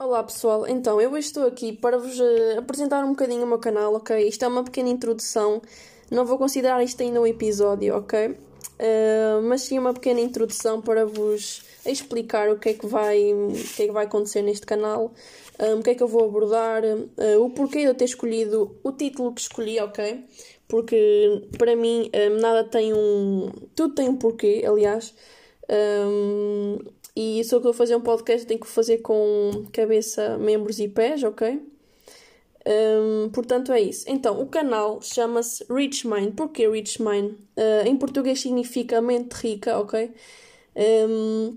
Olá pessoal, então eu estou aqui para vos uh, apresentar um bocadinho o meu canal, ok? Isto é uma pequena introdução, não vou considerar isto ainda um episódio, ok? Uh, mas sim uma pequena introdução para vos explicar o que é que vai, o que é que vai acontecer neste canal, um, o que é que eu vou abordar, uh, o porquê de eu ter escolhido o título que escolhi, ok? Porque para mim um, nada tem um. Tudo tem um porquê, aliás. Um, e se eu vou fazer um podcast, tenho que fazer com cabeça, membros e pés, ok? Um, portanto, é isso. Então, o canal chama-se Rich Mind. Porquê Rich Mind? Uh, em português significa mente rica, ok? Um,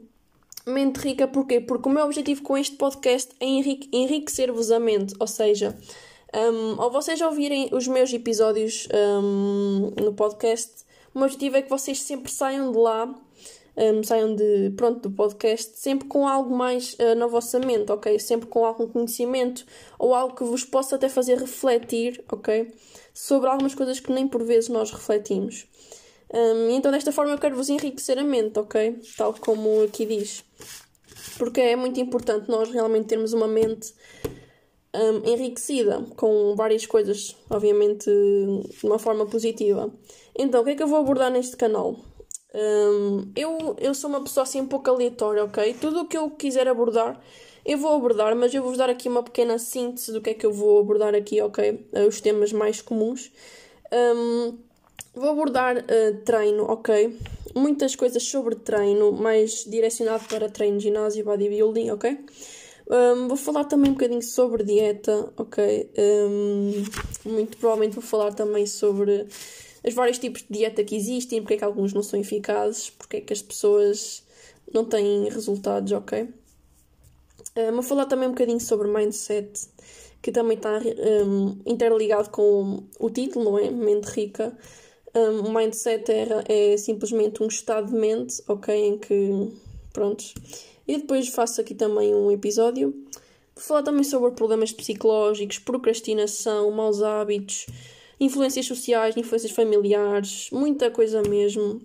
mente rica porquê? Porque o meu objetivo com este podcast é enrique enriquecer-vos a mente. Ou seja, um, ao vocês ouvirem os meus episódios no podcast, o meu objetivo é que vocês sempre saiam de lá um, saiam de, pronto, do podcast sempre com algo mais uh, na vossa mente, ok? Sempre com algum conhecimento ou algo que vos possa até fazer refletir, ok? Sobre algumas coisas que nem por vezes nós refletimos. Um, então, desta forma, eu quero vos enriquecer a mente, ok? Tal como aqui diz. Porque é muito importante nós realmente termos uma mente um, enriquecida com várias coisas, obviamente de uma forma positiva. Então, o que é que eu vou abordar neste canal? Um, eu, eu sou uma pessoa assim um pouco aleatória, ok? Tudo o que eu quiser abordar, eu vou abordar, mas eu vou-vos dar aqui uma pequena síntese do que é que eu vou abordar aqui, ok? Uh, os temas mais comuns. Um, vou abordar uh, treino, ok? Muitas coisas sobre treino, mais direcionado para treino, ginásio, bodybuilding, ok? Um, vou falar também um bocadinho sobre dieta, ok? Um, muito provavelmente vou falar também sobre os vários tipos de dieta que existem, porque é que alguns não são eficazes, porque é que as pessoas não têm resultados, ok? Um, vou falar também um bocadinho sobre mindset, que também está um, interligado com o título, não é? Mente rica. Um, mindset é, é simplesmente um estado de mente, ok? Em que, pronto. E depois faço aqui também um episódio. Vou falar também sobre problemas psicológicos, procrastinação, maus hábitos, influências sociais, influências familiares, muita coisa mesmo.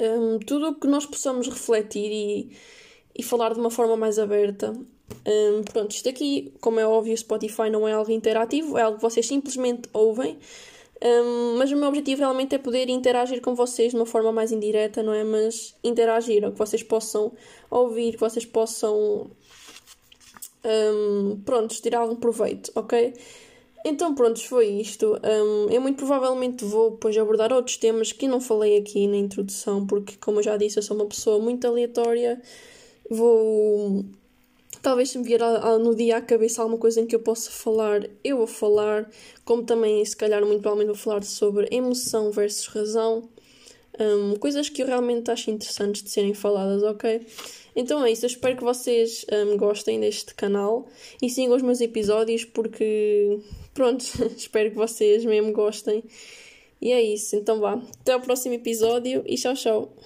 Um, tudo o que nós possamos refletir e, e falar de uma forma mais aberta. Um, pronto, isto aqui, como é óbvio, Spotify não é algo interativo, é algo que vocês simplesmente ouvem. Um, mas o meu objetivo realmente é poder interagir com vocês de uma forma mais indireta, não é? Mas interagir, que vocês possam ouvir, que vocês possam. Um, pronto, tirar algum proveito, ok? Então, pronto, foi isto. Um, eu muito provavelmente vou depois abordar outros temas que não falei aqui na introdução, porque, como eu já disse, eu sou uma pessoa muito aleatória. Vou. Talvez se me vier no dia à cabeça alguma coisa em que eu possa falar, eu vou falar. Como também, se calhar, muito provavelmente vou falar sobre emoção versus razão. Um, coisas que eu realmente acho interessantes de serem faladas, ok? Então é isso, eu espero que vocês um, gostem deste canal e sigam os meus episódios porque pronto, espero que vocês mesmo gostem. E é isso, então vá. Até o próximo episódio e tchau, tchau.